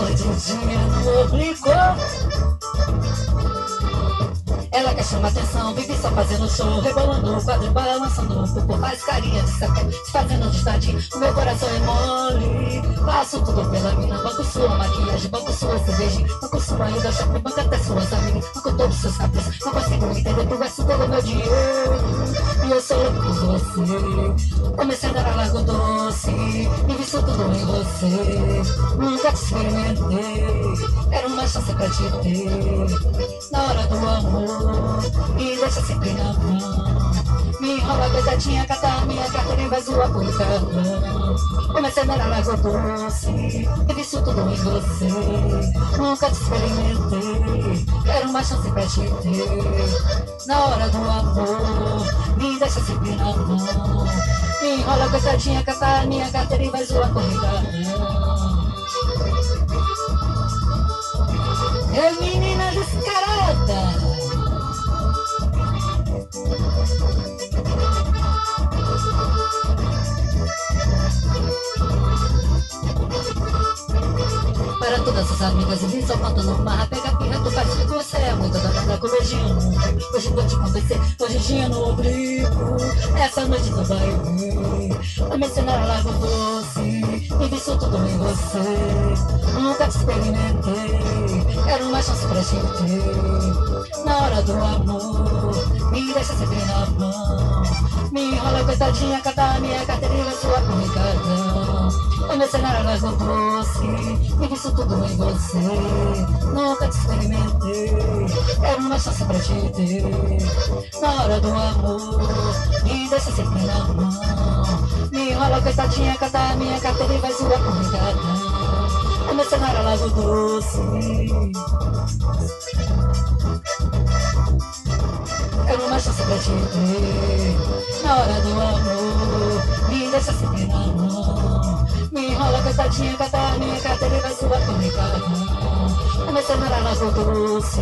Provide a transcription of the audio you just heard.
no oblíquo. Ela quer chamar atenção, vive só fazendo show, rebolando o quadro, balançando um pouco mais carinha de sacanagem, se fazendo distante. O meu coração é mole, faço tudo pela mina, banco sua maquiagem, banco sua cerveja, banco sua ainda shopping, banco até suas amigas, banco todos seus caprichos. Não consigo entender, tu gasto todo meu dinheiro, e eu sou louco por você. Comecei a dar largo e visto tudo em você. Nunca te experimentei, era uma chance pra te ter, na hora do amor me deixa sempre na mão. Me enrola coitadinha, cata a minha carteira e vai zoar por cartão. Comecei a dar água doce, e visto tudo em você. Nunca te experimentei, pra te ter. Na hora do amor, me deixa na mão. Me enrola coitadinha, cata a minha carteira e vai zoar por todas as amigas e só faltando uma Pega pirra, tu faz você é muito danada com beijinho. Hoje vou te convencer, hoje no oblíquo Essa noite tu vai ver. Comecei na lago doce E visto tudo em você. Nunca te experimentei Quero uma chance pra te ter. Na hora do amor Me deixa sempre na mão. Me enrola coitadinha, cata a minha carteira e vai sua comunicadão Comecei na lago doce E visto tudo em você. Nunca te experimentei. Quero uma chance pra te ter Na hora do amor Me deixa sempre na mão. Me enrola coitadinha, cata a minha carteira e vai zoar com recadão Comecei na lago doce Quero uma chance pra te ter Na hora do amor Me deixa sempre na mão Me enrola coitadinha, cata a minha carteira e vai zoar com recadão Comecei na lago doce